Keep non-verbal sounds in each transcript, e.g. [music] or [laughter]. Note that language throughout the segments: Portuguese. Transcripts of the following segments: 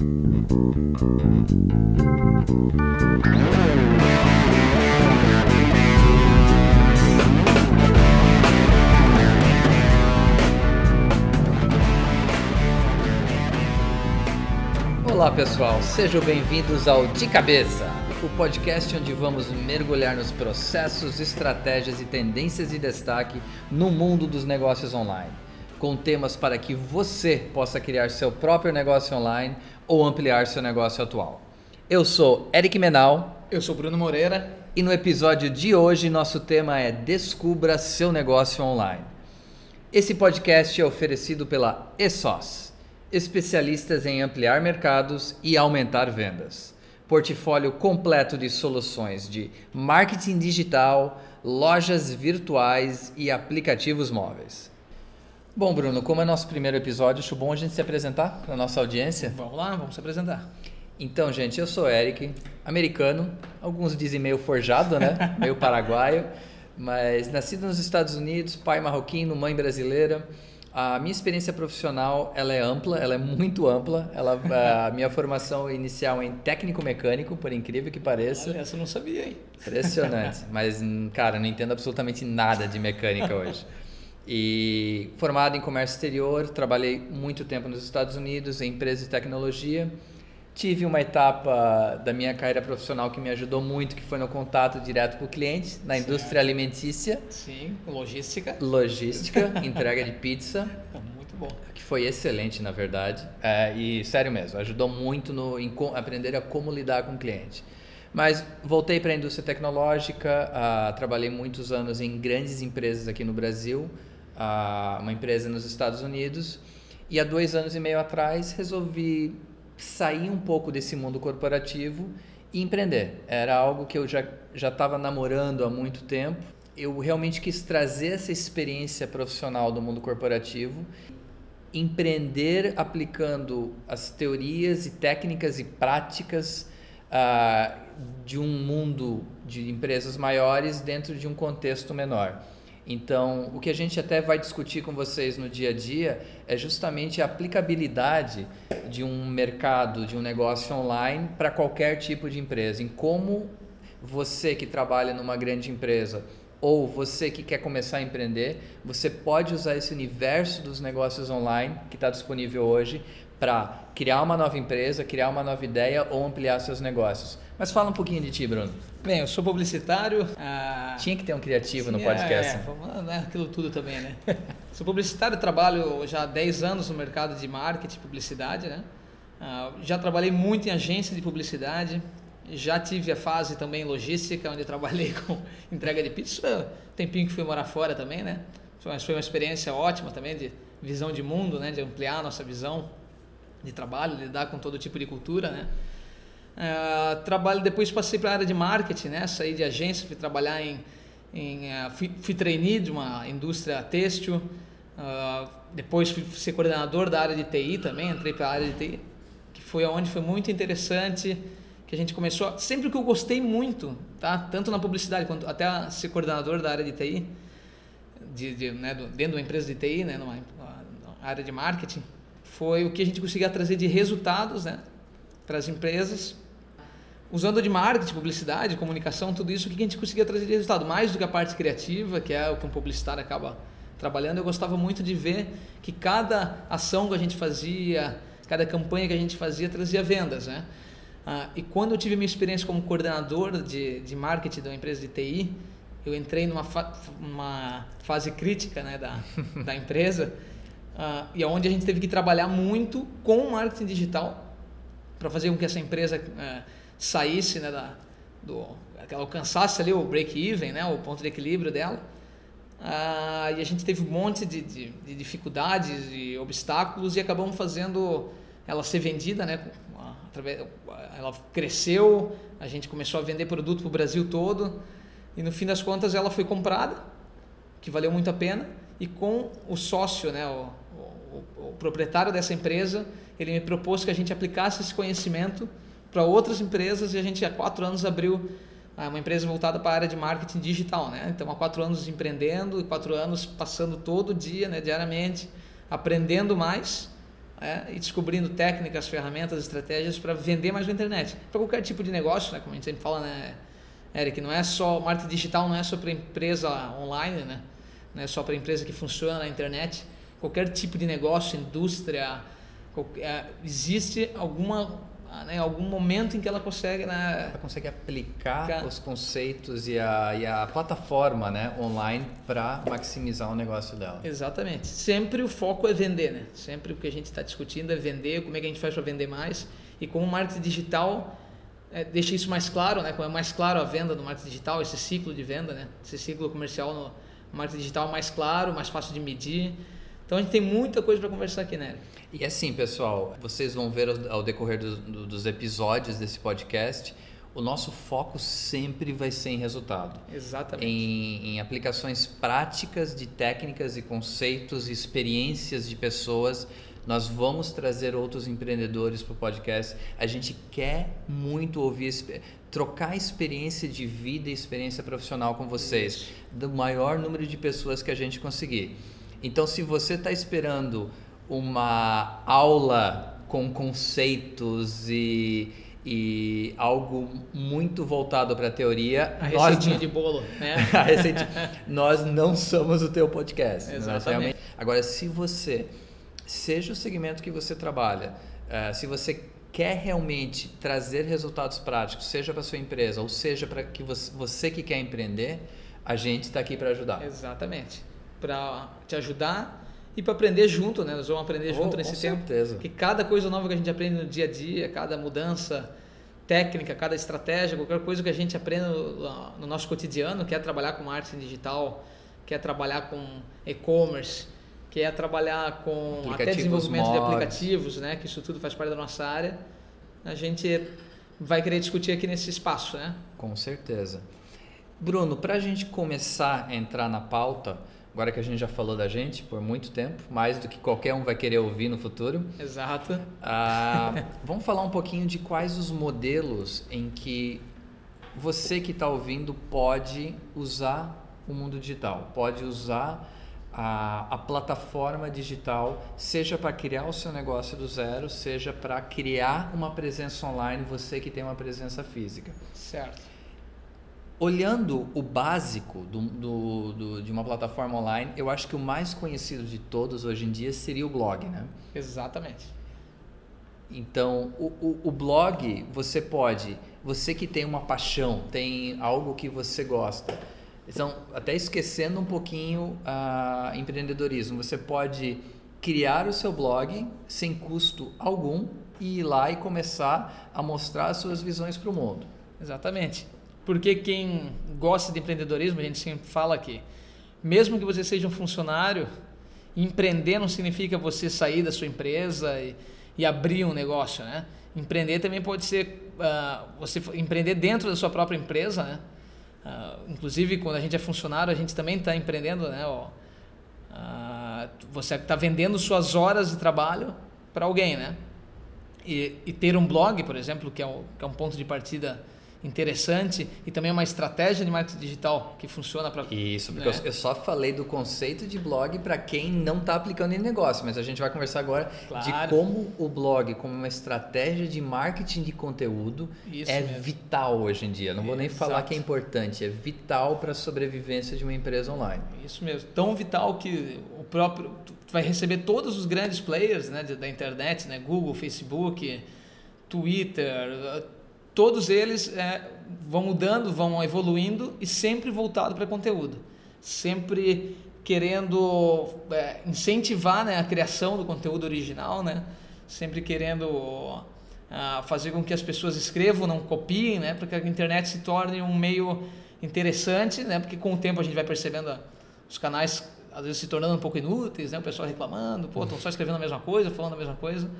Olá pessoal, sejam bem-vindos ao De Cabeça, o podcast onde vamos mergulhar nos processos, estratégias e tendências de destaque no mundo dos negócios online, com temas para que você possa criar seu próprio negócio online ou ampliar seu negócio atual. Eu sou Eric Menal. Eu sou Bruno Moreira. E no episódio de hoje, nosso tema é Descubra seu negócio online. Esse podcast é oferecido pela ESOS, especialistas em ampliar mercados e aumentar vendas. Portfólio completo de soluções de marketing digital, lojas virtuais e aplicativos móveis. Bom, Bruno, como é nosso primeiro episódio, acho bom a gente se apresentar para nossa audiência. Vamos lá, vamos se apresentar. Então, gente, eu sou Eric, americano, alguns dizem meio forjado, né? [laughs] meio paraguaio, mas nascido nos Estados Unidos, pai marroquino, mãe brasileira. A minha experiência profissional ela é ampla, ela é muito ampla. Ela, a [laughs] minha formação inicial é em técnico mecânico, por incrível que pareça. Olha, essa eu não sabia, hein? Impressionante. Mas, cara, não entendo absolutamente nada de mecânica hoje. [laughs] E formado em comércio exterior, trabalhei muito tempo nos Estados Unidos em empresas de tecnologia Tive uma etapa da minha carreira profissional que me ajudou muito, que foi no contato direto com o cliente, na certo. indústria alimentícia. Sim, logística. Logística, [laughs] entrega de pizza. Muito bom. Que foi excelente, na verdade. É, e sério mesmo, ajudou muito no, em aprender a como lidar com o cliente. Mas voltei para a indústria tecnológica, uh, trabalhei muitos anos em grandes empresas aqui no Brasil, uh, uma empresa nos Estados Unidos. E há dois anos e meio atrás resolvi sair um pouco desse mundo corporativo e empreender. Era algo que eu já já estava namorando há muito tempo. Eu realmente quis trazer essa experiência profissional do mundo corporativo, empreender aplicando as teorias e técnicas e práticas uh, de um mundo de empresas maiores dentro de um contexto menor. Então, o que a gente até vai discutir com vocês no dia a dia é justamente a aplicabilidade de um mercado, de um negócio online para qualquer tipo de empresa. Em como você que trabalha numa grande empresa ou você que quer começar a empreender, você pode usar esse universo dos negócios online que está disponível hoje para criar uma nova empresa, criar uma nova ideia ou ampliar seus negócios. Mas fala um pouquinho de ti, Bruno. Bem, eu sou publicitário. Ah... Tinha que ter um criativo Sim, no podcast. É, né? aquilo tudo também, né? [laughs] sou publicitário, trabalho já há 10 anos no mercado de marketing e publicidade, né? Ah, já trabalhei muito em agência de publicidade, já tive a fase também logística, onde trabalhei [laughs] com entrega de pizza. Tempinho que fui morar fora também, né? Mas foi uma experiência ótima também de visão de mundo, né? De ampliar a nossa visão de trabalho, lidar com todo tipo de cultura, né? Uh, trabalho depois passei para a área de marketing, né? Saí de agência, fui trabalhar em, em uh, fui, fui trainee de uma indústria têxtil. Uh, depois fui ser coordenador da área de TI também, entrei para a área de TI, que foi onde foi muito interessante, que a gente começou, sempre que eu gostei muito, tá? Tanto na publicidade quanto até ser coordenador da área de TI, de, de né, do, dentro de uma empresa de TI, né, numa, numa área de marketing, foi o que a gente conseguia trazer de resultados, né? Para as empresas, usando de marketing, publicidade, comunicação, tudo isso, o que a gente conseguia trazer de resultado? Mais do que a parte criativa, que é o que um publicitário acaba trabalhando, eu gostava muito de ver que cada ação que a gente fazia, cada campanha que a gente fazia trazia vendas, né? Ah, e quando eu tive minha experiência como coordenador de, de marketing de uma empresa de TI, eu entrei numa fa uma fase crítica né, da, [laughs] da empresa, ah, e onde a gente teve que trabalhar muito com o marketing digital para fazer com que essa empresa é, saísse, né, da, do, que ela alcançasse ali o break-even, né, o ponto de equilíbrio dela. Ah, e a gente teve um monte de, de, de dificuldades e obstáculos e acabamos fazendo ela ser vendida, né, através, ela cresceu, a gente começou a vender produto para o Brasil todo e no fim das contas ela foi comprada, que valeu muito a pena, e com o sócio, né, o, o, proprietário dessa empresa, ele me propôs que a gente aplicasse esse conhecimento para outras empresas e a gente há quatro anos abriu ah, uma empresa voltada para a área de marketing digital, né? Então há quatro anos empreendendo e quatro anos passando todo dia, né, diariamente, aprendendo mais é, e descobrindo técnicas, ferramentas, estratégias para vender mais na internet. Para qualquer tipo de negócio, né? como a gente sempre fala, né, Eric, não é só marketing digital, não é só para empresa online, né? não é só para empresa que funciona na internet. Qualquer tipo de negócio, indústria, qualquer, é, existe alguma né, algum momento em que ela consegue né, ela consegue aplicar os conceitos e a, e a plataforma né, online para maximizar o negócio dela. Exatamente. Sempre o foco é vender né? Sempre o que a gente está discutindo é vender como é que a gente faz para vender mais. E como o marketing digital é, deixa isso mais claro né? Como é mais claro a venda no marketing digital esse ciclo de venda né? Esse ciclo comercial no marketing digital mais claro mais fácil de medir então a gente tem muita coisa para conversar aqui, né? E assim, pessoal, vocês vão ver ao decorrer do, do, dos episódios desse podcast, o nosso foco sempre vai ser em resultado. Exatamente. Em, em aplicações práticas de técnicas e conceitos, experiências de pessoas. Nós vamos trazer outros empreendedores para o podcast. A gente quer muito ouvir, trocar experiência de vida e experiência profissional com vocês, do maior número de pessoas que a gente conseguir. Então, se você está esperando uma aula com conceitos e, e algo muito voltado para a teoria, a receitinha de bolo, né? [laughs] a receitinha, nós não somos o teu podcast. Exatamente. Agora, se você, seja o segmento que você trabalha, uh, se você quer realmente trazer resultados práticos, seja para sua empresa ou seja para que você, você que quer empreender, a gente está aqui para ajudar. Exatamente para te ajudar e para aprender junto, né? Nós vamos aprender junto oh, nesse com tempo. Certeza. Que cada coisa nova que a gente aprende no dia a dia, cada mudança técnica, cada estratégia, qualquer coisa que a gente aprende no, no nosso cotidiano, quer trabalhar com marketing digital, quer trabalhar com e-commerce, quer trabalhar com até desenvolvimento mods. de aplicativos, né? Que isso tudo faz parte da nossa área. A gente vai querer discutir aqui nesse espaço, né? Com certeza. Bruno, para a gente começar a entrar na pauta, Agora que a gente já falou da gente por muito tempo, mais do que qualquer um vai querer ouvir no futuro. Exato. Ah, [laughs] vamos falar um pouquinho de quais os modelos em que você que está ouvindo pode usar o mundo digital, pode usar a, a plataforma digital, seja para criar o seu negócio do zero, seja para criar uma presença online, você que tem uma presença física. Certo olhando o básico do, do, do, de uma plataforma online, eu acho que o mais conhecido de todos hoje em dia seria o blog, né? Exatamente. Então, o, o, o blog, você pode, você que tem uma paixão, tem algo que você gosta, então, até esquecendo um pouquinho uh, empreendedorismo, você pode criar o seu blog sem custo algum e ir lá e começar a mostrar as suas visões para o mundo. Exatamente. Porque quem gosta de empreendedorismo, a gente sempre fala aqui, mesmo que você seja um funcionário, empreender não significa você sair da sua empresa e, e abrir um negócio, né? Empreender também pode ser uh, você empreender dentro da sua própria empresa, né? Uh, inclusive, quando a gente é funcionário, a gente também está empreendendo, né? uh, você está vendendo suas horas de trabalho para alguém, né? E, e, ter um blog, por exemplo, que é, um, que é um ponto de partida interessante e também é uma estratégia de marketing digital que funciona para isso porque né? eu, só falei do conceito de blog para quem não está aplicando em negócio mas a gente vai conversar agora claro. de como o blog como uma estratégia de marketing de conteúdo isso é mesmo. vital hoje em dia não vou nem Exato. falar que é importante é vital para a sobrevivência de uma empresa online isso mesmo tão vital que o próprio tu vai receber todos os grandes players né da internet né Google Facebook Twitter todos eles é, vão mudando, vão evoluindo e sempre voltado para conteúdo, sempre querendo é, incentivar né, a criação do conteúdo original, né? sempre querendo uh, fazer com que as pessoas escrevam, não copiem, né? para que a internet se torne um meio interessante, né? porque com o tempo a gente vai percebendo os canais às vezes se tornando um pouco inúteis, né? o pessoal reclamando, estão só escrevendo a mesma coisa, falando a mesma coisa,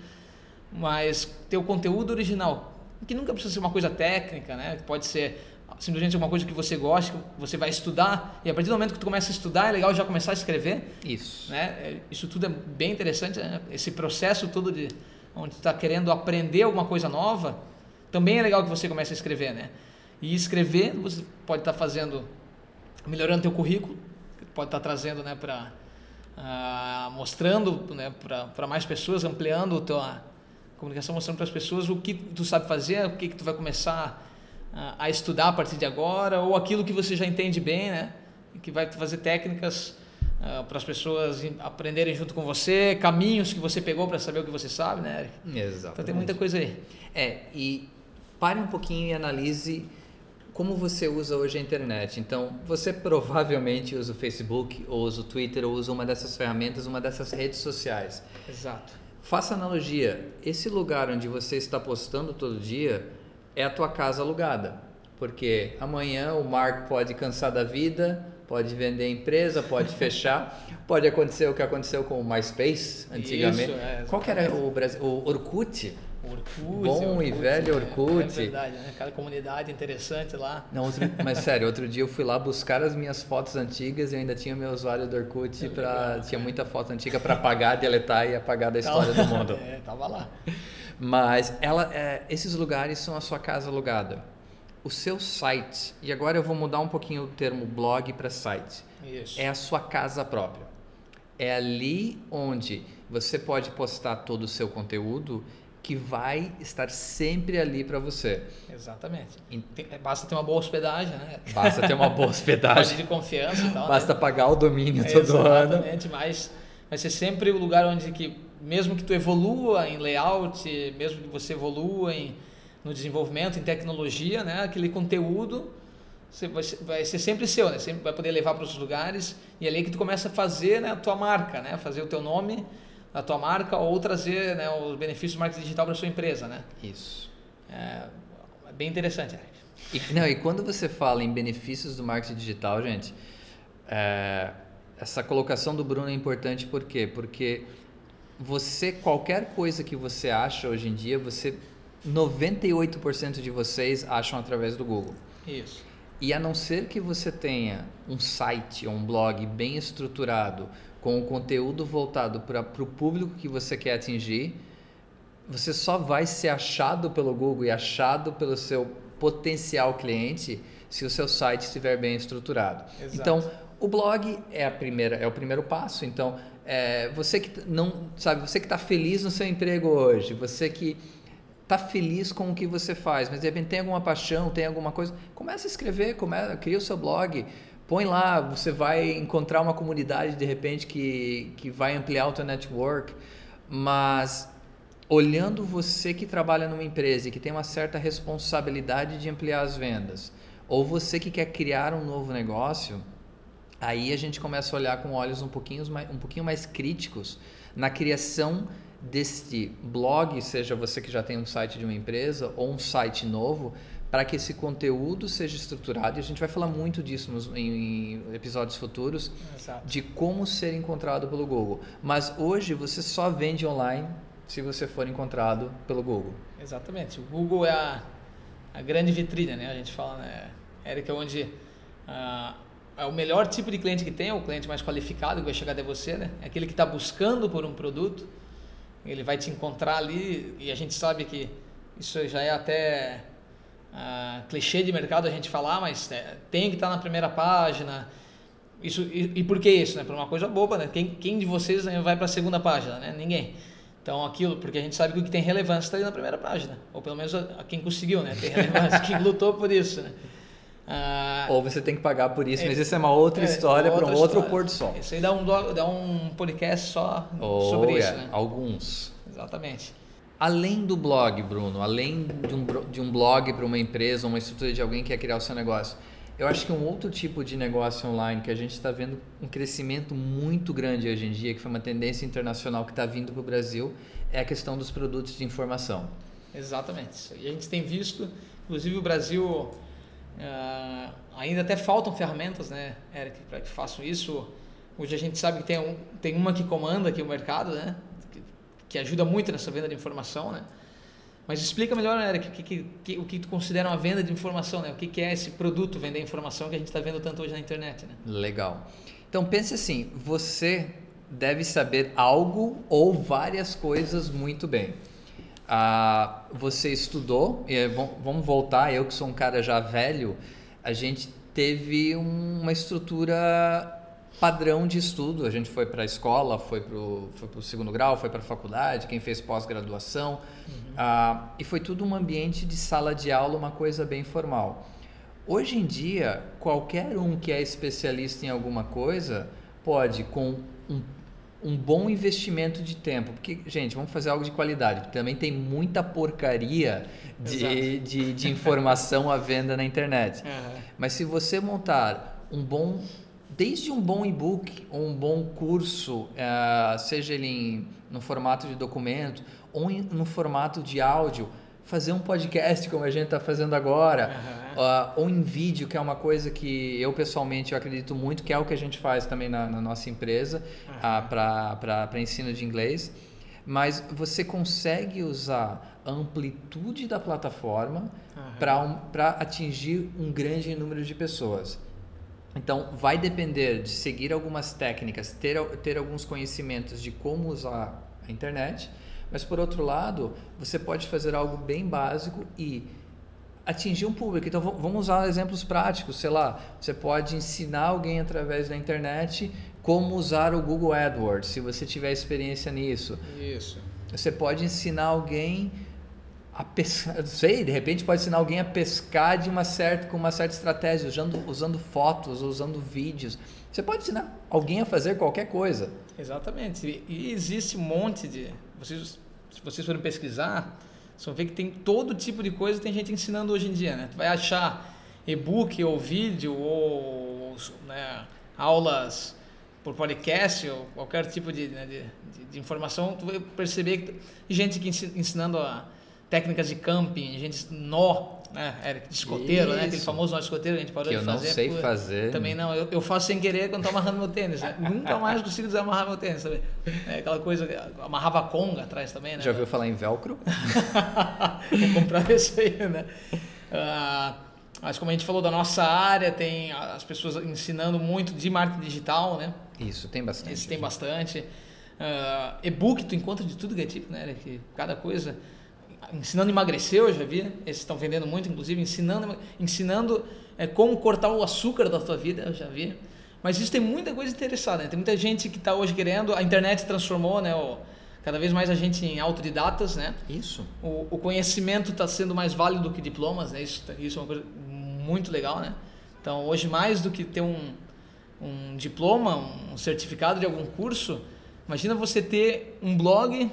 mas ter o conteúdo original que nunca precisa ser uma coisa técnica, né? Pode ser simplesmente uma coisa que você gosta, que você vai estudar, e a partir do momento que tu começa a estudar, é legal já começar a escrever. Isso. Né? É, isso tudo é bem interessante, né? esse processo todo de onde tu está querendo aprender alguma coisa nova, também é legal que você comece a escrever, né? E escrever, você pode estar tá fazendo, melhorando teu currículo, pode estar tá trazendo, né, para uh, mostrando né, para mais pessoas, ampliando a tua comunicação, mostrando para as pessoas o que tu sabe fazer, o que, que tu vai começar a estudar a partir de agora, ou aquilo que você já entende bem, né? Que vai fazer técnicas uh, para as pessoas aprenderem junto com você, caminhos que você pegou para saber o que você sabe, né, Eric? Exato. Então tem muita coisa aí. É, e pare um pouquinho e analise como você usa hoje a internet. Então, você provavelmente usa o Facebook, ou usa o Twitter, ou usa uma dessas ferramentas, uma dessas redes sociais. Exato. Faça analogia. Esse lugar onde você está postando todo dia é a tua casa alugada. Porque amanhã o Mark pode cansar da vida, pode vender a empresa, pode fechar, [laughs] pode acontecer o que aconteceu com o MySpace antigamente. Isso, é, Qual que era o, Brasil, o Orkut? Orkut. Bom Orkut, e velho Orkut. É, é verdade, né? Aquela comunidade interessante lá. Não, outro, mas sério, outro dia eu fui lá buscar as minhas fotos antigas e ainda tinha meu usuário do Orkut é para tinha muita foto antiga para apagar, deletar e apagar da história do mundo. [laughs] É, tava lá. Mas ela, é, esses lugares são a sua casa alugada. O seu site, e agora eu vou mudar um pouquinho o termo blog para site. Isso. É a sua casa própria. É ali onde você pode postar todo o seu conteúdo que vai estar sempre ali para você. Exatamente. É, basta ter uma boa hospedagem, né? Basta ter uma boa [laughs] hospedagem. de confiança e tal. Basta né? pagar o domínio todo Exatamente, ano. Exatamente, mas vai ser sempre o lugar onde que mesmo que tu evolua em layout, mesmo que você evolua em, no desenvolvimento, em tecnologia, né? Aquele conteúdo você vai, ser, vai ser sempre seu, né? Sempre vai poder levar para os lugares e é ali que tu começa a fazer né, a tua marca, né? Fazer o teu nome da tua marca ou trazer né, os benefícios do marketing digital para sua empresa, né? Isso. É, é bem interessante, Eric. E, não, e quando você fala em benefícios do marketing digital, gente, é, essa colocação do Bruno é importante por quê? Porque você, qualquer coisa que você acha hoje em dia, você 98% de vocês acham através do Google. Isso. E a não ser que você tenha um site ou um blog bem estruturado, com o conteúdo voltado para o público que você quer atingir, você só vai ser achado pelo Google e achado pelo seu potencial cliente se o seu site estiver bem estruturado. Exato. Então, o blog é a primeira é o primeiro passo. Então, é, você que não sabe, você que está feliz no seu emprego hoje, você que está feliz com o que você faz, mas de repente tem alguma paixão, tem alguma coisa, começa a escrever, começa, cria o seu blog, põe lá, você vai encontrar uma comunidade de repente que, que vai ampliar o teu network, mas olhando você que trabalha numa empresa e que tem uma certa responsabilidade de ampliar as vendas, ou você que quer criar um novo negócio, aí a gente começa a olhar com olhos um pouquinho mais, um pouquinho mais críticos na criação deste blog, seja você que já tem um site de uma empresa ou um site novo, para que esse conteúdo seja estruturado, e a gente vai falar muito disso nos, em, em episódios futuros, Exato. de como ser encontrado pelo Google. Mas hoje você só vende online se você for encontrado pelo Google. Exatamente. O Google é a, a grande vitrine, né? A gente fala, né, Eric, é onde ah, é o melhor tipo de cliente que tem, é o cliente mais qualificado que vai chegar até você, né? É aquele que está buscando por um produto, ele vai te encontrar ali e a gente sabe que isso já é até uh, clichê de mercado a gente falar, mas é, tem que estar tá na primeira página. Isso, e, e por que isso? Né? Por uma coisa boba, né? Quem, quem de vocês vai para a segunda página? Né? Ninguém. Então aquilo, porque a gente sabe que o que tem relevância está ali na primeira página. Ou pelo menos a, a quem conseguiu, né? Tem relevância, quem [laughs] lutou por isso, né? Ah, Ou você tem que pagar por isso, é, mas isso é uma outra é, história para um outro pôr do sol. Isso aí dá um, dá um podcast só oh, sobre isso, né? Alguns. Exatamente. Além do blog, Bruno, além de um, de um blog para uma empresa, uma estrutura de alguém que quer criar o seu negócio, eu acho que um outro tipo de negócio online que a gente está vendo um crescimento muito grande hoje em dia, que foi uma tendência internacional que está vindo para o Brasil, é a questão dos produtos de informação. Exatamente. E a gente tem visto, inclusive o Brasil uh, ainda até faltam ferramentas, né, Eric, para que façam isso. Hoje a gente sabe que tem, um, tem uma que comanda aqui o mercado, né? Que ajuda muito nessa venda de informação, né? Mas explica melhor, Eric, o que, que, o que tu considera uma venda de informação, né? O que, que é esse produto vender informação que a gente está vendo tanto hoje na internet, né? Legal. Então pense assim, você deve saber algo ou várias coisas muito bem. Ah, você estudou, e vamos voltar, eu que sou um cara já velho, a gente teve uma estrutura padrão de estudo. A gente foi para a escola, foi para o segundo grau, foi para a faculdade, quem fez pós-graduação. Uhum. Ah, e foi tudo um ambiente de sala de aula, uma coisa bem formal. Hoje em dia, qualquer um que é especialista em alguma coisa pode, com um, um bom investimento de tempo, porque, gente, vamos fazer algo de qualidade, porque também tem muita porcaria de, de, de, informação à venda na internet. [laughs] Uhum. Mas se você montar um bom desde um bom e-book ou um bom curso, uh, seja ele em, no formato de documento ou em, no formato de áudio, fazer um podcast como a gente está fazendo agora, uhum. uh, ou em vídeo, que é uma coisa que eu pessoalmente eu acredito muito, que é o que a gente faz também na, na nossa empresa uhum. uh, para ensino de inglês. Mas você consegue usar a amplitude da plataforma uhum. para atingir um grande número de pessoas. Então, vai depender de seguir algumas técnicas, ter, ter alguns conhecimentos de como usar a internet, mas por outro lado, você pode fazer algo bem básico e atingir um público. Então, vamos usar exemplos práticos. Sei lá, você pode ensinar alguém através da internet como usar o Google AdWords, se você tiver experiência nisso. Isso. Você pode ensinar alguém a pescar, sei, de repente pode ensinar alguém a pescar de uma certa, com uma certa estratégia, usando, usando fotos, usando vídeos. Você pode ensinar alguém a fazer qualquer coisa. Exatamente. E existe um monte de. Vocês, se vocês forem pesquisar, vocês vão ver que tem todo tipo de coisa tem gente ensinando hoje em dia. Né? Tu vai achar e-book ou vídeo ou né, aulas por podcast ou qualquer tipo de, né, de, de, informação, tu vai perceber que gente que ensinando a técnicas de camping, gente nó, né, Eric, de escoteiro, Isso. né, aquele famoso nó de escoteiro que a gente parou que de fazer. eu não sei por... fazer. Também não, eu, eu, faço sem querer quando estou amarrando meu tênis, né? [laughs] nunca mais consigo desamarrar meu tênis, sabe? É aquela coisa, amarrava conga atrás também, né? Já ouviu falar em velcro? [laughs] Vou comprar esse aí, né? Uh, mas como a gente falou da nossa área, tem as pessoas ensinando muito de marketing digital, né? Isso, tem bastante. Isso tem bastante. Uh, e-book, tu encontra de tudo que é tipo, né? Que cada coisa ensinando a emagrecer, eu já vi. Esses estão vendendo muito, inclusive, ensinando, ensinando é, como cortar o açúcar da tua vida, eu já vi. Mas isso tem muita coisa interessada, né? Tem muita gente que está hoje querendo. A internet transformou, né? O, cada vez mais a gente em autodidatas, né? Isso. O, o conhecimento está sendo mais válido do que diplomas, né? Isso, isso é uma coisa muito legal, né? Então, hoje, mais do que ter um, um diploma, um certificado de algum curso, imagina você ter um blog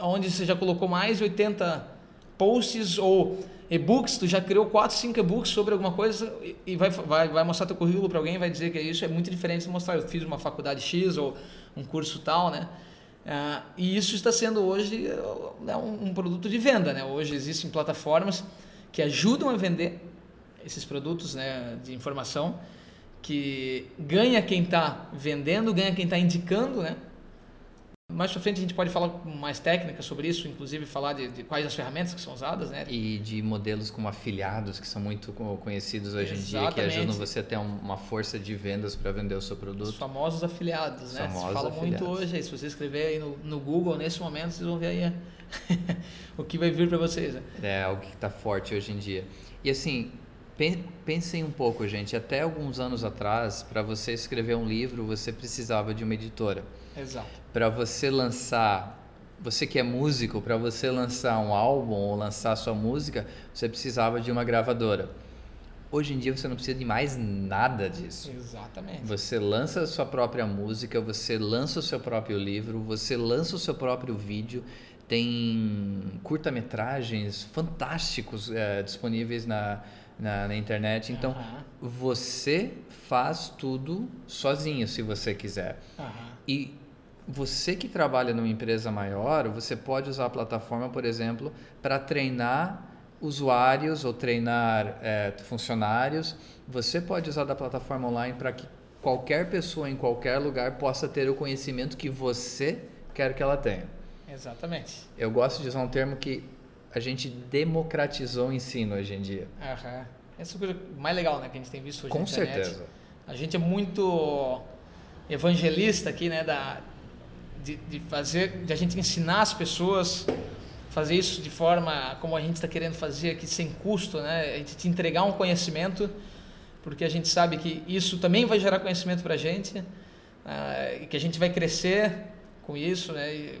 onde você já colocou mais de 80 posts ou e-books, tu já criou 4, 5 e-books sobre alguma coisa e vai, vai, vai mostrar teu currículo para alguém vai dizer que isso é muito diferente de mostrar, eu fiz uma faculdade X ou um curso tal, né? Uh, e isso está sendo hoje né, um, um, produto de venda, né? Hoje existem plataformas que ajudam a vender esses produtos né, de informação, que ganha quem está vendendo, ganha quem está indicando, né? Mais para frente a gente pode falar com mais técnicas sobre isso, inclusive falar de, de, quais as ferramentas que são usadas, né? E de modelos como afiliados, que são muito conhecidos hoje Exatamente. em dia, que ajudam você a ter uma força de vendas para vender o seu produto. Os famosos afiliados, né? Famosos fala muito hoje, se você escrever aí no, no Google nesse momento, vocês vão ver aí [laughs] o que vai vir para vocês. Né? É algo que está forte hoje em dia. E assim, pensem um pouco, gente. Até alguns anos atrás, para você escrever um livro, você precisava de uma editora. Exato. Para você lançar, você que é músico, para você lançar um álbum ou lançar sua música, você precisava de uma gravadora. Hoje em dia você não precisa de mais nada disso. Exatamente. Você lança a sua própria música, você lança o seu próprio livro, você lança o seu próprio vídeo. Tem curta-metragens fantásticos é, disponíveis na, na, na internet. Então, uhum. você faz tudo sozinho, se você quiser. Uhum. E você que trabalha numa empresa maior, você pode usar a plataforma, por exemplo, para treinar usuários ou treinar é, funcionários. Você pode usar da plataforma online para que qualquer pessoa em qualquer lugar possa ter o conhecimento que você quer que ela tenha. Exatamente. Eu gosto de usar um termo que a gente democratizou o ensino hoje em dia. Uhum. Essa é a coisa mais legal né, que a gente tem visto hoje Com na internet. certeza. A gente é muito evangelista aqui, né, da, de, de fazer, de a gente ensinar as pessoas fazer isso de forma como a gente está querendo fazer aqui sem custo, né? A gente te entregar um conhecimento, porque a gente sabe que isso também vai gerar conhecimento para a gente. uh, que a gente vai crescer com isso, né? E,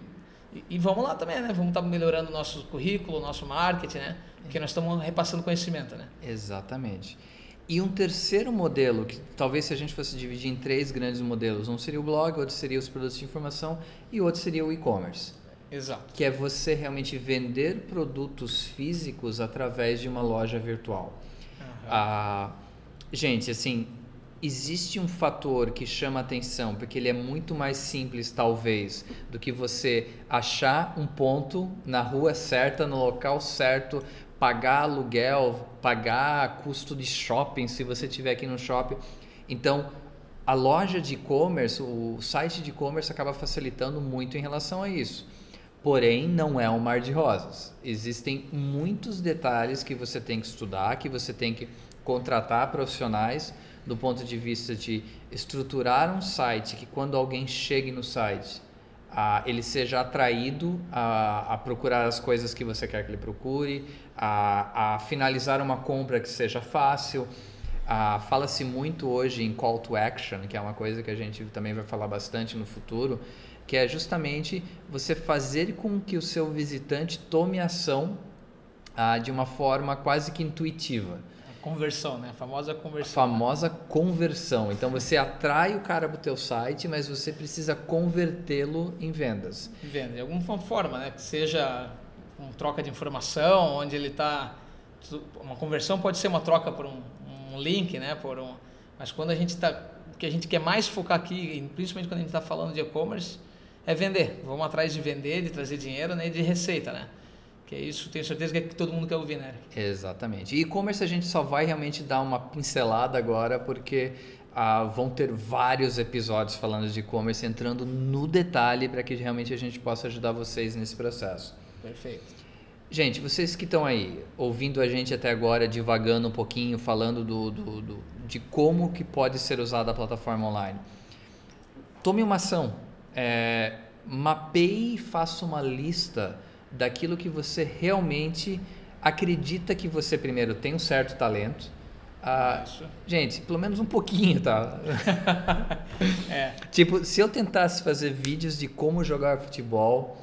e, e vamos lá também, né? Vamos estar tá melhorando o nosso currículo, o nosso marketing, né? Porque nós estamos repassando conhecimento, né? Exatamente. E um terceiro modelo, que talvez se a gente fosse dividir em três grandes modelos, um seria o blog, outro seria os produtos de informação e outro seria o e-commerce. Exato. Que é você realmente vender produtos físicos através de uma loja virtual. Uhum. Ah, gente, assim, existe um fator que chama atenção, porque ele é muito mais simples, talvez, do que você achar um ponto na rua certa, no local certo, pagar aluguel, pagar custo de shopping se você estiver aqui no shopping. Então, a loja de e-commerce, o site de e-commerce acaba facilitando muito em relação a isso. Porém, não é um mar de rosas. Existem muitos detalhes que você tem que estudar, que você tem que contratar profissionais do ponto de vista de estruturar um site que quando alguém chegue no site, ele seja atraído a, a, procurar as coisas que você quer que ele procure, a, a finalizar uma compra que seja fácil. Fala-se muito hoje em call to action, que é uma coisa que a gente também vai falar bastante no futuro, que é justamente você fazer com que o seu visitante tome ação de uma forma quase que intuitiva. Conversão, né? A famosa conversão. A famosa conversão. Então você atrai o cara para o teu site, mas você precisa convertê-lo em vendas. Venda, de alguma forma, né? Que seja uma troca de informação, onde ele está... Uma conversão pode ser uma troca por um, um link, né? Por um, mas quando a gente está... O que a gente quer mais focar aqui, principalmente quando a gente está falando de e-commerce, é vender. Vamos atrás de vender, de trazer dinheiro né? e de receita, né? Que é isso, tenho certeza que é que todo mundo quer ouvir, né? Exatamente. E e-commerce a gente só vai realmente dar uma pincelada agora, porque ah, vão ter vários episódios falando de e-commerce, entrando no detalhe para que realmente a gente possa ajudar vocês nesse processo. Perfeito. Gente, vocês que estão aí ouvindo a gente até agora, divagando um pouquinho, falando do, do, do, de como que pode ser usada a plataforma online. Tome uma ação. É, mapeie e faça uma lista daquilo que você realmente acredita que você primeiro tem um certo talento. Ah, gente, pelo menos um pouquinho, tá? [laughs] é. Tipo, se eu tentasse fazer vídeos de como jogar futebol.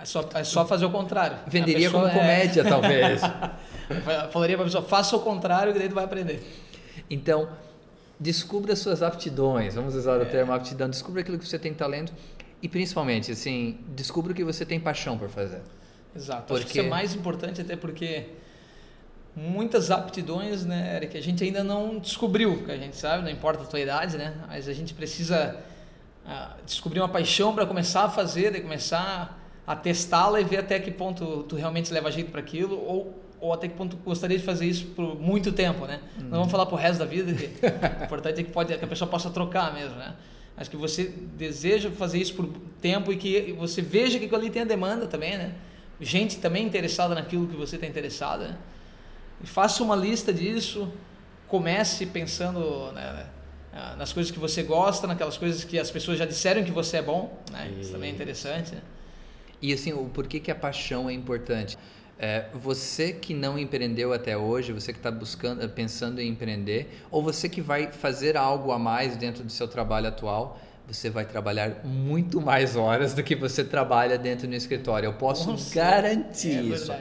É só, é só fazer o contrário. Venderia como é... comédia, talvez. [laughs] Falaria para a pessoa, faça o contrário que daí tu vai aprender. Então, descubra suas aptidões. Vamos usar o é. termo aptidão. Descubra aquilo que você tem talento e principalmente, assim, descubra o que você tem paixão por fazer. Exato. Porque... Acho que isso é mais importante até porque muitas aptidões, né, Eric, a gente ainda não descobriu, que a gente sabe, não importa a tua idade, né, mas a gente precisa uh, descobrir uma paixão para começar a fazer, de começar a testá-la e ver até que ponto tu realmente leva jeito para aquilo ou ou até que ponto gostaria de fazer isso por muito tempo, né? Uhum. Não vamos falar pro resto da vida, que o importante é que pode que a pessoa possa trocar mesmo, né? Acho que você deseja fazer isso por tempo e que você veja que ali tem a demanda também, né? Gente também interessada naquilo que você está interessada. Né? E faça uma lista disso, comece pensando né, nas coisas que você gosta, naquelas coisas que as pessoas já disseram que você é bom, né? Isso, isso também é interessante, né? E assim, o porquê que a paixão é importante? É, você que não empreendeu até hoje, você que está buscando, pensando em empreender, ou você que vai fazer algo a mais dentro do seu trabalho atual, você vai trabalhar muito mais horas do que você trabalha dentro do escritório. Eu posso Nossa, garantir é isso.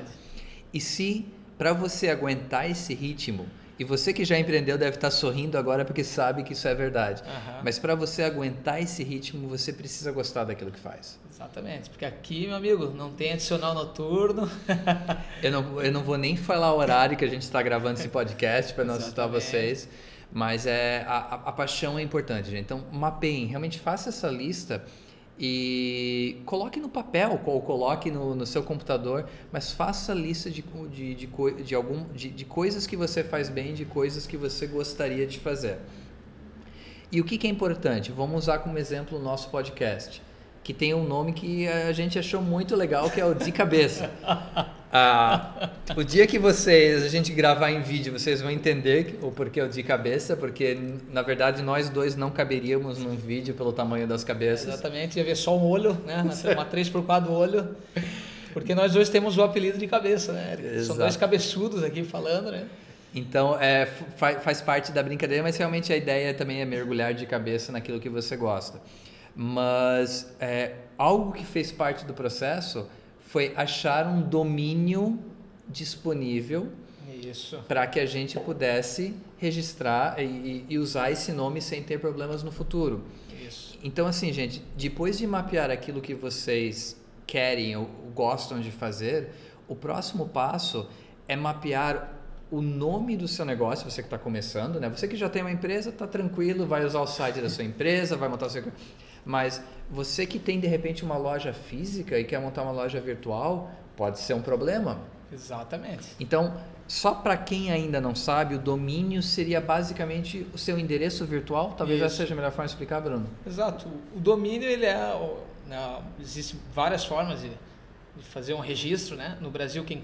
E se para você aguentar esse ritmo, e você que já empreendeu deve estar sorrindo agora porque sabe que isso é verdade. Uhum. Mas para você aguentar esse ritmo, você precisa gostar daquilo que faz. Exatamente, porque aqui, meu amigo, não tem adicional noturno. [laughs] eu, não, eu não vou nem falar o horário que a gente está gravando esse podcast para não assustar vocês. Mas é, a, a, paixão é importante, gente. Então, mapeiem, realmente faça essa lista e coloque no papel ou coloque no, no seu computador, mas faça lista de, de, de, de, algum, de, de coisas que você faz bem, de coisas que você gostaria de fazer. E o que, que é importante? Vamos usar como exemplo o nosso podcast, que tem um nome que a gente achou muito legal, que é o De Cabeça. [laughs] Ah, o dia que vocês, a gente gravar em vídeo, vocês vão entender o porquê o de cabeça, porque na verdade nós dois não caberíamos num vídeo pelo tamanho das cabeças. Exatamente, ia ver só um olho, né? Uma [laughs] 3x4 olho. Porque nós dois temos o apelido de cabeça, né? Exato. São dois cabeçudos aqui falando, né? Então, é, faz, faz parte da brincadeira, mas realmente a ideia também é mergulhar de cabeça naquilo que você gosta. Mas é, algo que fez parte do processo foi achar um domínio disponível para que a gente pudesse registrar e, e, usar esse nome sem ter problemas no futuro. Isso. Então, assim, gente, depois de mapear aquilo que vocês querem ou gostam de fazer, o próximo passo é mapear o nome do seu negócio, você que está começando, né? Você que já tem uma empresa, está tranquilo, vai usar o site da sua [laughs] empresa, vai montar o seu... Mas você que tem, de repente, uma loja física e quer montar uma loja virtual, pode ser um problema. Exatamente. Então, só para quem ainda não sabe, o domínio seria basicamente o seu endereço virtual? Talvez essa seja a melhor forma de explicar, Bruno. Exato. O domínio, ele é... Não, existem várias formas de, de fazer um registro, né? No Brasil, quem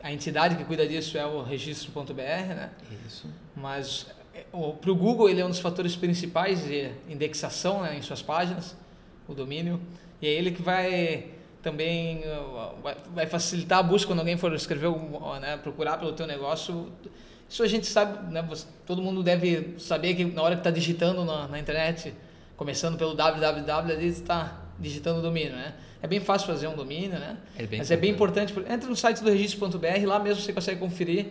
a entidade que cuida disso é o registro.br, né? Isso. Mas para o Google ele é um dos fatores principais de indexação né, em suas páginas, o domínio. E é ele que vai também vai facilitar a busca quando alguém for escrever, né, procurar pelo teu negócio. Isso a gente sabe, né, todo mundo deve saber que na hora que está digitando na, na, internet, começando pelo www, ali está digitando o domínio, né? É bem fácil fazer um domínio, né? É bem Mas é bem importante. Entra no site do registro.br, lá mesmo você consegue conferir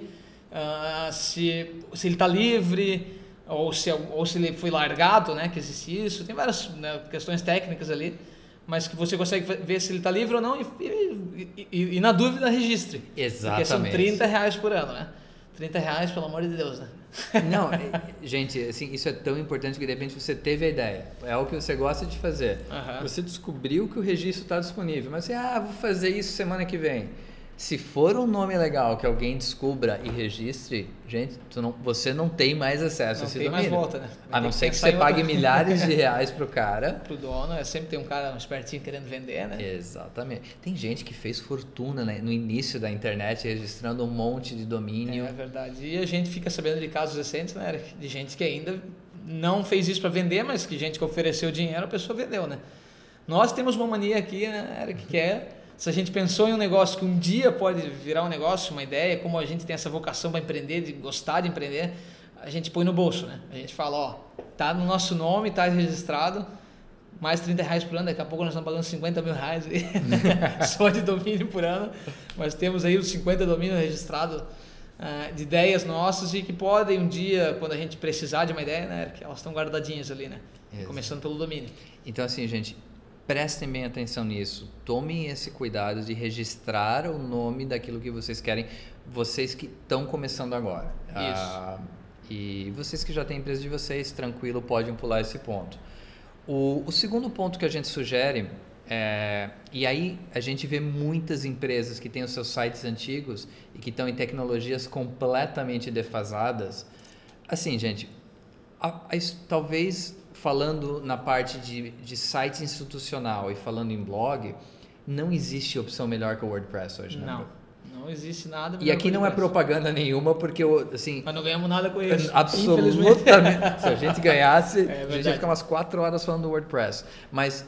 uh, se, se ele está livre ou se, ou se ele foi largado, né? Que existe isso. Tem várias né, questões técnicas ali, mas que você consegue ver se ele está livre ou não e, e, e, e, na dúvida registre. Exatamente. Porque são 30 reais por ano, né? 30 reais, pelo amor de Deus, né? [laughs] Não, [laughs] gente, assim, isso é tão importante que de repente você teve a ideia, é o que você gosta de fazer. Uhum. Você descobriu que o registro está disponível, mas você, ah, vou fazer isso semana que vem. Se for um nome legal que alguém descubra e registre, gente, não, você não tem mais acesso não a esse tem domínio. mais volta, né? Vai a não ser que, você pague milhares de [laughs] reais pro cara. pro dono, é sempre tem um cara um espertinho querendo vender, né? Exatamente. Tem gente que fez fortuna né, no início da internet registrando um monte de domínio. É verdade. E a gente fica sabendo de casos recentes, né, de gente que ainda não fez isso para vender, mas que gente que ofereceu dinheiro, a pessoa vendeu, né? Nós temos uma mania aqui, né, Eric, que é se a gente pensou em um negócio que um dia pode virar um negócio, uma ideia, como a gente tem essa vocação para empreender, de gostar de empreender, a gente põe no bolso, né? A gente fala, ó, tá no nosso nome, tá registrado, mais 30 reais por ano, daqui a pouco nós estamos pagando 50 mil reais [laughs] [laughs] só de domínio por ano, mas temos aí os 50 domínios registrados uh, de ideias nossas e que podem um dia, quando a gente precisar de uma ideia, né, que elas estão guardadinhas ali, né? Exato. Começando pelo domínio. Então, assim, gente, prestem bem atenção nisso. Tomem esse cuidado de registrar o nome daquilo que vocês querem, vocês que estão começando agora. Isso. Ah, e vocês que já têm empresa de vocês, tranquilo, podem pular esse ponto. O, o segundo ponto que a gente sugere é, e aí a gente vê muitas empresas que têm os seus sites antigos e que estão em tecnologias completamente defasadas. Assim, gente, a, a, talvez falando na parte de, de site institucional e falando em blog, não existe opção melhor que o WordPress hoje, né? Não. Não existe nada. E aqui não é propaganda nenhuma, porque eu, assim. Mas não ganhamos nada com isso. Absolutamente. Se a gente ganhasse, [laughs] é a gente ia ficar umas quatro horas falando do WordPress. Mas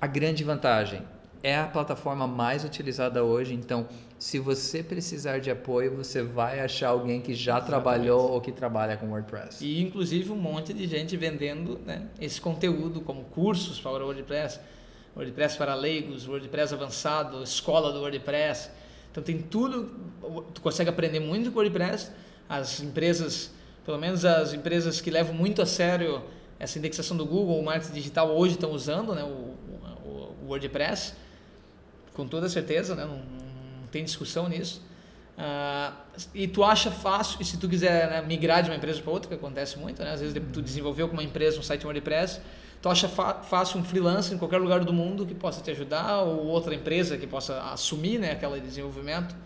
a grande vantagem é a plataforma mais utilizada hoje, então se você precisar de apoio, você vai achar alguém que já Exatamente. trabalhou ou que trabalha com WordPress. E inclusive um monte de gente vendendo né, esse conteúdo como cursos para o WordPress, WordPress para leigos, WordPress avançado, escola do WordPress. Então tem tudo, tu consegue aprender muito com WordPress. As empresas, pelo menos as empresas que levam muito a sério essa indexação do Google, o marketing digital hoje estão usando né, o, o, o WordPress, com toda certeza, né, não, tem discussão nisso. Uh, e tu acha fácil, e se tu quiser né, migrar de uma empresa para outra, que acontece muito, né? às vezes tu desenvolveu com uma empresa um site WordPress, tu acha fácil um freelancer em qualquer lugar do mundo que possa te ajudar, ou outra empresa que possa assumir né, aquele desenvolvimento.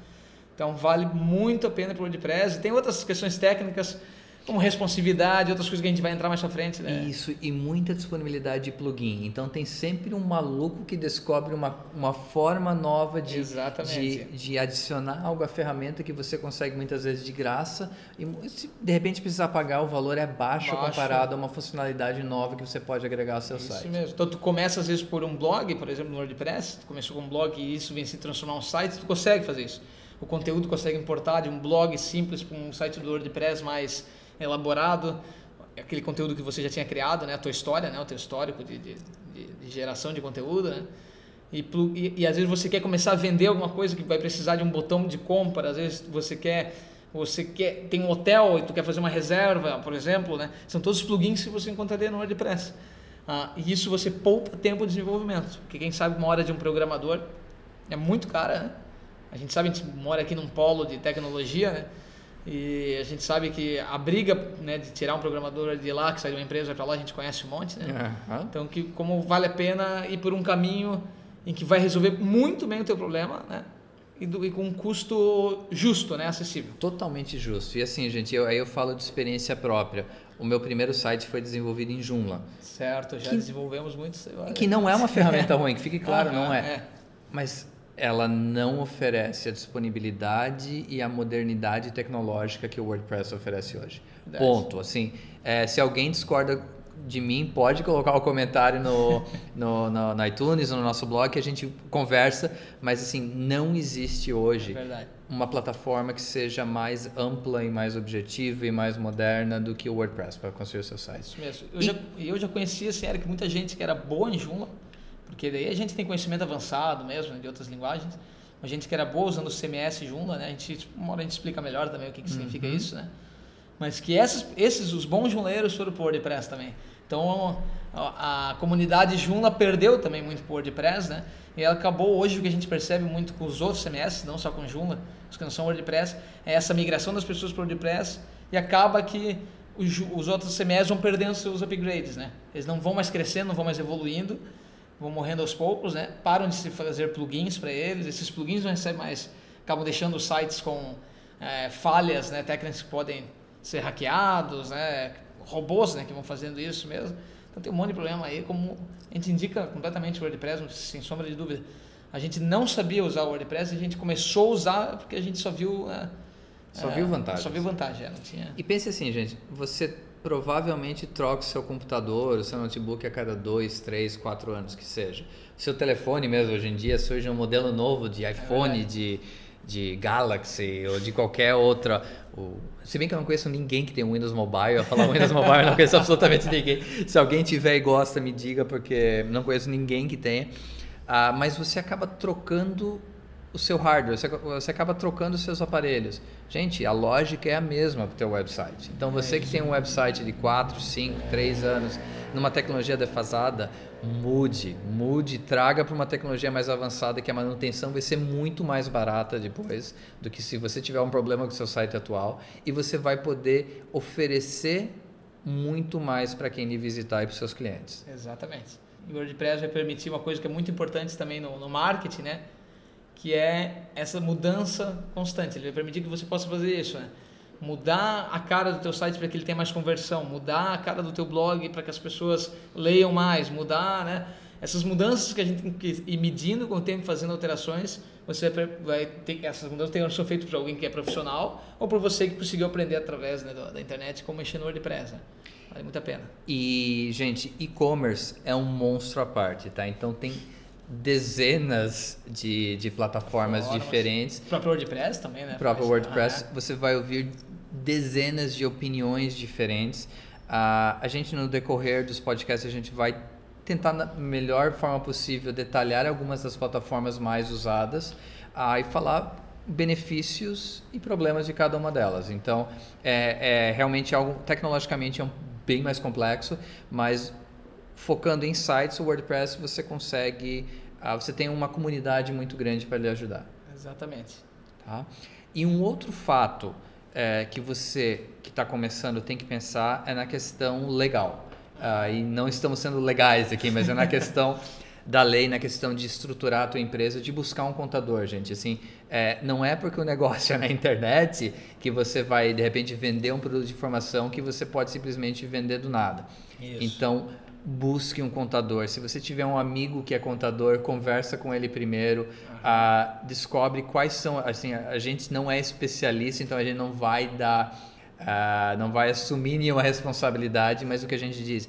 Então vale muito a pena para o WordPress. E tem outras questões técnicas como responsividade, outras coisas que a gente vai entrar mais pra frente, né? Isso, e muita disponibilidade de plugin. Então tem sempre um maluco que descobre uma, uma forma nova de, de, de, adicionar algo à ferramenta que você consegue muitas vezes de graça. E se de repente precisar pagar, o valor é baixo, baixo. comparado a uma funcionalidade nova que você pode agregar ao seu isso site. Isso mesmo. Então tu começa às vezes por um blog, por exemplo, no WordPress, tu começou com um blog e isso vem se transformar em um site, tu consegue fazer isso. o conteúdo consegue importar de um blog simples para um site do WordPress mais elaborado, aquele conteúdo que você já tinha criado, né? A tua história, né? O teu histórico de, de, de, geração de conteúdo, né? E, e, e, às vezes você quer começar a vender alguma coisa que vai precisar de um botão de compra, às vezes você quer você quer tem um hotel e tu quer fazer uma reserva, por exemplo, né? São todos os plugins que você encontraria no WordPress. Ah, e isso você poupa tempo de desenvolvimento, porque quem sabe uma hora de um programador é muito cara, né? A gente sabe, a gente mora aqui num polo de tecnologia, né? E a gente sabe que a briga né, de tirar um programador de lá, que sai de uma empresa para lá, a gente conhece um monte, né? Uhum. Então, que, como vale a pena ir por um caminho em que vai resolver muito bem o teu problema, né? E, do, e com um custo justo, né? Acessível. Totalmente justo. E assim, gente, eu, aí eu falo de experiência própria. O meu primeiro site foi desenvolvido em Joomla. Certo, já que, desenvolvemos muitos. Que não é uma [laughs] ferramenta ruim, que fique claro, não é. é. Mas ela não oferece a disponibilidade e a modernidade tecnológica que o WordPress oferece hoje. Verdade. Ponto. Assim, é, se alguém discorda de mim, pode colocar o um comentário no, [laughs] no, no, no, iTunes, no nosso blog, que a gente conversa, mas assim, não existe hoje é uma plataforma que seja mais ampla e mais objetiva e mais moderna do que o WordPress para construir o seu site. Isso mesmo. Eu, e... já, eu já conhecia, assim, Eric, muita gente que era boa em Joomla, porque daí a gente tem conhecimento avançado mesmo, né, de outras linguagens, a gente que era boa usando o CMS Joomla, né, a gente, uma hora a gente explica melhor também o que, que significa uhum. isso, né, mas que esses, esses os bons junleiros foram por WordPress também. Então a, a comunidade Joomla perdeu também muito por WordPress, né? E ela acabou hoje o que a gente percebe muito com os outros CMS, não só com Joomla, os que não são WordPress, é essa migração das pessoas para WordPress e acaba que os, os outros CMS vão perdendo seus upgrades, né? Eles não vão mais crescendo, não vão mais evoluindo, vão morrendo aos poucos, né? Param de se fazer plugins para eles, esses plugins não recebem mais, acabam deixando os sites com é, falhas, né? Técnicas que podem ser hackeados, né? robôs né, que vão fazendo isso mesmo. Então tem um monte de problema aí, como a gente indica completamente o WordPress, sem sombra de dúvida. A gente não sabia usar o WordPress e a gente começou a usar porque a gente só viu. É, só é, viu vantagem. Só viu vantagem, é, não tinha. E pense assim, gente, você provavelmente troca o seu computador, o seu notebook a cada dois, três, quatro anos que seja. O seu telefone mesmo, hoje em dia, surge um modelo novo de é iPhone, é de de Galaxy ou de qualquer outra. O, se bem que eu não conheço ninguém que tem um Windows Mobile, eu falar Windows Mobile, eu não conheço absolutamente [laughs] ninguém. Se alguém tiver e gosta, me diga, porque não conheço ninguém que tenha. Ah, mas você acaba trocando o seu hardware, você, você acaba trocando os seus aparelhos. Gente, a lógica é a mesma para o teu website. Então, você que tem um website de 4, 5, 3 anos, numa tecnologia defasada, mude, mude, traga para uma tecnologia mais avançada que a manutenção vai ser muito mais barata depois do que se você tiver um problema com o seu site atual e você vai poder oferecer muito mais para quem lhe visitar e para os seus clientes. Exatamente. O WordPress vai permitir uma coisa que é muito importante também no, no marketing, né? Que é essa mudança constante. Ele vai permitir que você possa fazer isso, né? mudar a cara do teu site para que ele tenha mais conversão, mudar a cara do teu blog para que as pessoas leiam mais, mudar, né? Essas mudanças que a gente tem que ir medindo com o tempo, fazendo alterações, você vai ter essas mudanças têm são feitas por alguém que é profissional ou por você que conseguiu aprender através né, da, internet como mexer no WordPress. Né? Vale muito a pena. E, gente, e-commerce é um monstro à parte, tá? Então tem dezenas de, de plataformas Formas. diferentes. O próprio WordPress também, né? O próprio WordPress, ah, é. você vai ouvir dezenas de opiniões diferentes. Uh, a gente, no decorrer dos podcasts, a gente vai tentar, da melhor forma possível, detalhar algumas das plataformas mais usadas uh, e falar benefícios e problemas de cada uma delas. Então, é, é realmente algo, tecnologicamente, é um, bem mais complexo, mas focando em sites, o WordPress você consegue, uh, você tem uma comunidade muito grande para lhe ajudar. Exatamente. Tá? E um outro fato é, que você que está começando tem que pensar é na questão legal. Uh, e não estamos sendo legais aqui, mas é na [laughs] questão da lei, na questão de estruturar a tua empresa, de buscar um contador, gente. Assim, é, não é porque o negócio é na internet que você vai de repente vender um produto de informação que você pode simplesmente vender do nada. Isso. Então busque um contador. Se você tiver um amigo que é contador, conversa com ele primeiro, ah, descobre quais são. Assim, a gente não é especialista, então a gente não vai dar, ah, não vai assumir nenhuma responsabilidade, mas o que a gente diz.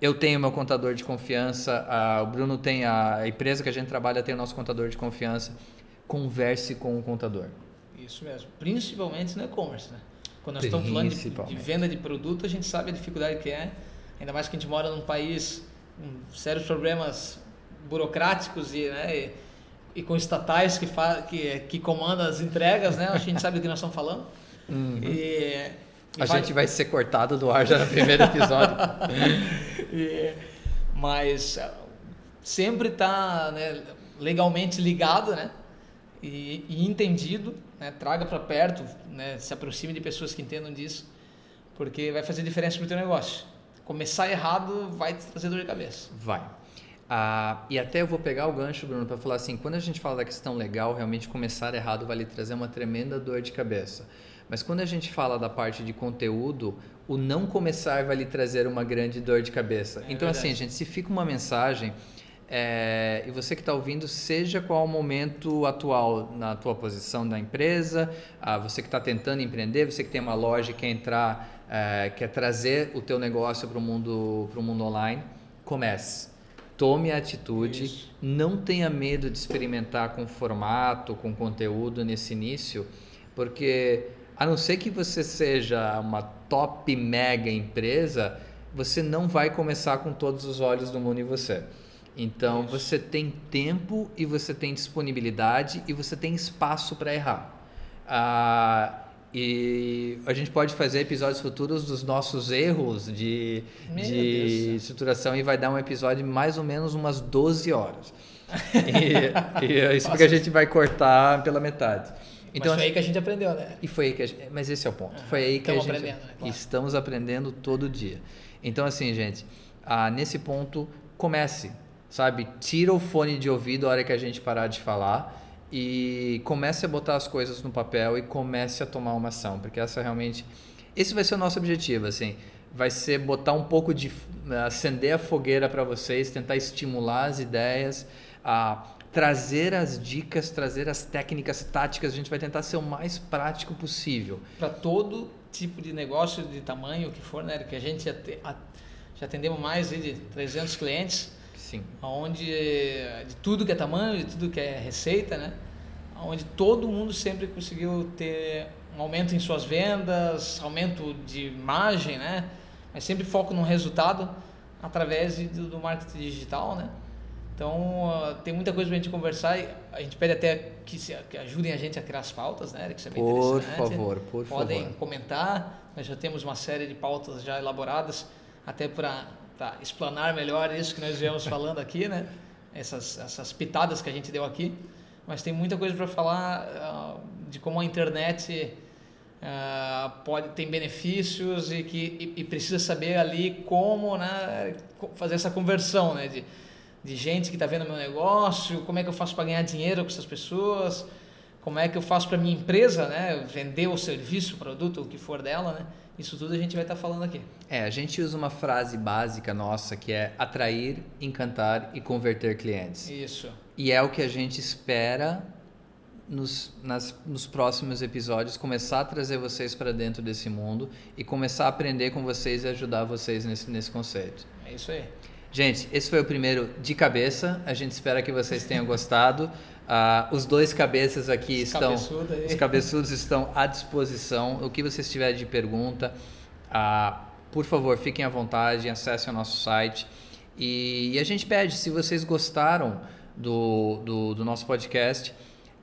Eu tenho meu contador de confiança, ah, o Bruno tem a empresa que a gente trabalha tem o nosso contador de confiança. Converse com o contador. Isso mesmo. Principalmente no e-commerce, né? Quando nós estamos falando de, de, venda de produto, a gente sabe a dificuldade que é. Ainda mais que a gente mora num país com sérios problemas burocráticos e, né, e, e com estatais que, fa, que, que comandam as entregas, né? A gente sabe do que nós estamos falando. Uhum. E, a vai... gente vai ser cortado do ar já no primeiro episódio. [laughs] e, mas sempre está né, legalmente ligado, né? E, e entendido, né? Traga para perto, né? Se aproxime de pessoas que entendam disso, porque vai fazer diferença para o teu negócio. Começar errado vai te trazer dor de cabeça. Vai. Ah, e até eu vou pegar o gancho, Bruno, para falar assim, quando a gente fala da questão legal, realmente começar errado vai lhe trazer uma tremenda dor de cabeça. Mas quando a gente fala da parte de conteúdo, o não começar vai lhe trazer uma grande dor de cabeça. É então, assim, verdade. assim, gente, se fica uma mensagem, é, e você que está ouvindo, seja qual o momento atual na tua posição da empresa, ah, você que está tentando empreender, você que tem uma loja e quer entrar, é, quer trazer o teu negócio para o mundo, mundo online, comece tome a atitude, Isso. não tenha medo de experimentar com formato, com conteúdo nesse início, porque a não ser que você seja uma top mega empresa, você não vai começar com todos os olhos do mundo em você. Então Isso. você tem tempo e você tem disponibilidade e você tem espaço para errar. Ah, e a gente pode fazer episódios futuros dos nossos erros de, de estruturação e vai dar um episódio de mais ou menos umas 12 horas. [laughs] e, e é isso porque a gente vai cortar pela metade. Então, mas foi aí que a gente aprendeu, né? E foi aí que gente, mas esse é o ponto. foi aí que a gente aprendendo, né? claro. estamos aprendendo todo dia. Então assim, gente, ah, nesse ponto comece, sabe? Tira o fone de ouvido a hora que a gente parar de falar e comece a botar as coisas no papel e comece a tomar uma ação, porque essa realmente esse vai ser o nosso objetivo, assim, vai ser botar um pouco de acender a fogueira para vocês, tentar estimular as ideias, a trazer as dicas, trazer as técnicas táticas, a gente vai tentar ser o mais prático possível. Para todo tipo de negócio de tamanho que for, né, que a gente já, já atendemos mais de 300 clientes, Sim. Onde de tudo que é tamanho, de tudo que é receita, né? Onde todo mundo sempre conseguiu ter um aumento em suas vendas, aumento de imagem, né? Mas sempre foco no resultado através de, do marketing digital, né? Então, uh, tem muita coisa para a gente conversar e a gente pede até que, se, que ajudem a gente a criar as pautas, né? Que isso é bem por interessante. favor, por Podem favor. comentar. Nós já temos uma série de pautas já elaboradas até para tá, explanar melhor isso que nós viemos falando aqui, né? Essas, essas pitadas que a gente deu aqui. Mas tem muita coisa para falar uh, de como a internet uh, pode tem benefícios e que e, e, precisa saber ali como né, fazer essa conversão, né? De, de gente que está vendo meu negócio, como é que eu faço para ganhar dinheiro com essas pessoas, como é que eu faço para minha empresa, né? Vender o serviço, o produto, o que for dela, né? Isso tudo a gente vai estar tá falando aqui. É, a gente usa uma frase básica nossa que é atrair, encantar e converter clientes. Isso. E é o que a gente espera nos, nas, nos próximos episódios começar a trazer vocês para dentro desse mundo e começar a aprender com vocês e ajudar vocês nesse, nesse conceito. É isso aí. Gente, esse foi o primeiro de cabeça. A gente espera que vocês tenham gostado. Uh, os dois cabeças aqui estão, os cabeçudos estão à disposição. O que vocês tiverem de pergunta, uh, por favor, fiquem à vontade, acessem o nosso site. E, e a gente pede, se vocês gostaram do, do, do nosso podcast,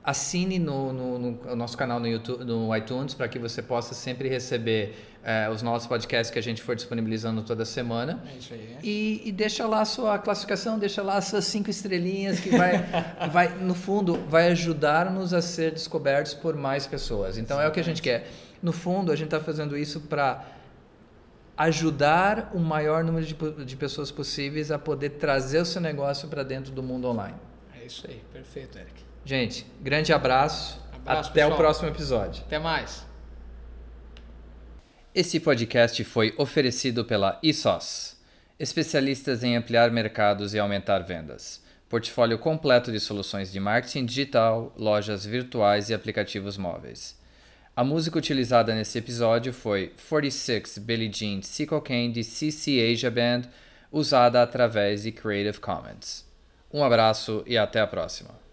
assine no, no, no, nosso canal no, YouTube, no iTunes para que você possa sempre receber é, os nossos podcasts que a gente for disponibilizando toda semana. É isso aí. E, e deixa lá a sua classificação, deixa lá as suas cinco estrelinhas que vai, [laughs] vai no fundo, vai ajudar-nos a ser descobertos por mais pessoas. Então é o que a gente quer. No fundo, a gente está fazendo isso para ajudar o maior número de, de pessoas possíveis a poder trazer o seu negócio para dentro do mundo online. É isso aí, perfeito, Eric. Gente, grande abraço. abraço Até pessoal. o próximo episódio. Até mais. Esse podcast foi oferecido pela ISOS, especialistas em ampliar mercados e aumentar vendas. Portfólio completo de soluções de marketing digital, lojas virtuais e aplicativos móveis. A música utilizada nesse episódio foi 46 Billie Jean Cocaine de CC Asia Band, usada através de Creative Commons. Um abraço e até a próxima.